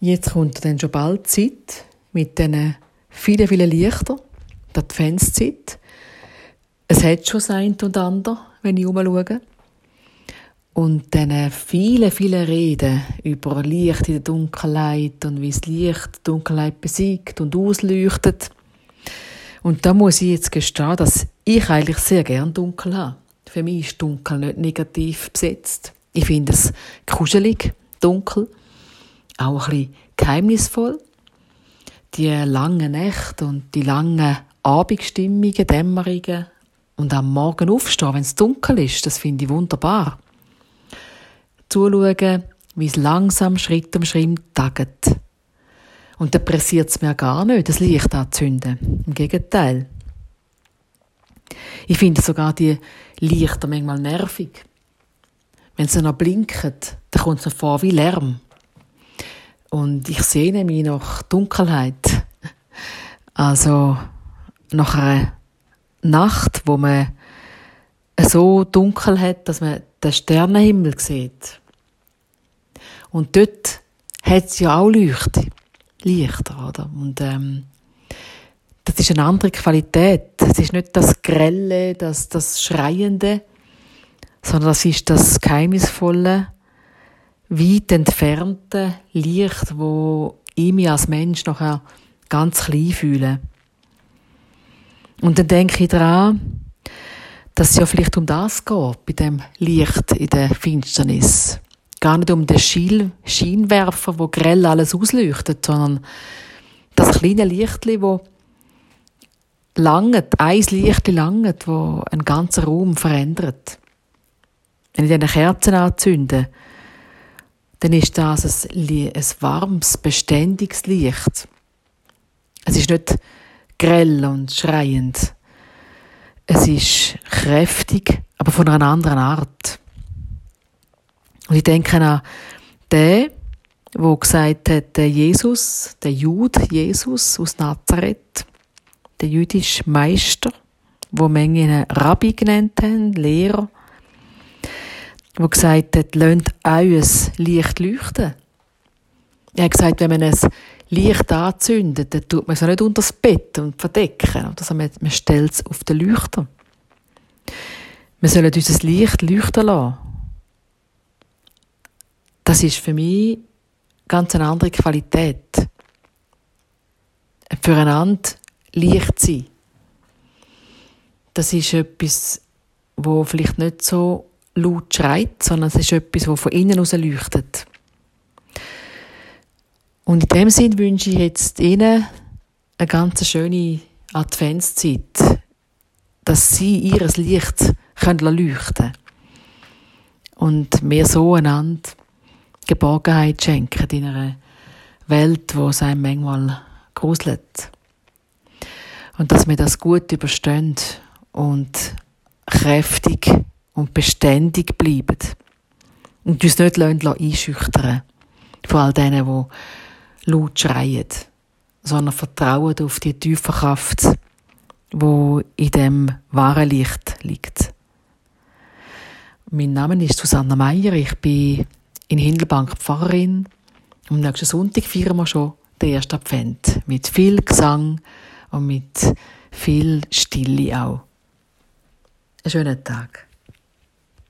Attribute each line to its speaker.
Speaker 1: Jetzt kommt dann schon bald Zeit mit diesen vielen, vielen Lichtern, die Adventszeit. Es hat schon das eine und andere, wenn ich umschaue. Und dann viele, viele Reden über Licht in der Dunkelheit und wie das Licht die Dunkelheit besiegt und ausleuchtet. Und da muss ich jetzt gestehen, dass ich eigentlich sehr gern dunkel habe. Für mich ist dunkel nicht negativ besetzt. Ich finde es kuschelig, dunkel, auch ein bisschen geheimnisvoll. Die langen Nächte und die langen Abendstimmungen, Dämmerungen und am Morgen aufstehen, wenn es dunkel ist, das finde ich wunderbar. Zuschauen, wie es langsam Schritt um Schritt taget. Und da pressiert es mir gar nicht, das Licht anzünden. Im Gegenteil. Ich finde sogar die Lichter manchmal nervig. Wenn sie noch blinken, dann kommt es mir vor wie Lärm. Und ich sehne mich nach Dunkelheit. Also nach einer Nacht, wo man so dunkel hat, dass man den Sternenhimmel sieht. Und dort hat es ja auch Leuchte, Lichter, oder? Und ähm, das ist eine andere Qualität. Es ist nicht das Grelle, das, das Schreiende, sondern das ist das geheimnisvolle, weit entfernte Licht, wo ich mich als Mensch nachher ganz klein fühle. Und dann denke ich daran, dass es ja vielleicht um das geht, bei dem Licht in der Finsternis. Gar nicht um den Scheinwerfer, wo grell alles ausleuchtet, sondern das kleine Lichtli, wo langet, ein Licht langet, wo einen ganzen Raum verändert. Wenn ich eine Kerzen anzünde, dann ist das ein, ein warmes, beständiges Licht. Es ist nicht grell und schreiend. Es ist kräftig, aber von einer anderen Art. Und ich denke an den, wo gesagt hat, der Jesus, der Jude Jesus aus Nazareth, der jüdische Meister, wo Menge Rabbi genannt haben, Lehrer, wo gesagt hat, lasst euer Licht leuchten. Er hat gesagt, wenn man ein Licht anzündet, dann tut man es nicht unter das Bett und verdecken, oder man, man stellt es auf den Leuchter. Wir sollen unser Licht leuchten lassen. Das ist für mich ganz eine andere Qualität. Füreinander Licht sein. Das ist etwas, wo vielleicht nicht so laut schreit, sondern es ist etwas, wo von innen aus leuchtet. Und in dem Sinn wünsche ich jetzt Ihnen eine ganz schöne Adventszeit, dass Sie Ihr Licht können leuchten und mir so einander Geborgenheit schenken in einer Welt, wo es einem manchmal gruselt. Und dass wir das gut überstehen und kräftig und beständig bleiben. Und uns nicht einschüchtern von all denen, die laut schreien, sondern vertrauen auf die tiefe Kraft, wo in dem wahren Licht liegt. Mein Name ist Susanna Meyer, ich bin in Hindelbank Pfarrerin. Am nächsten Sonntag feiern wir schon den ersten Advent mit viel Gesang und mit viel Stille auch. Einen schönen Tag.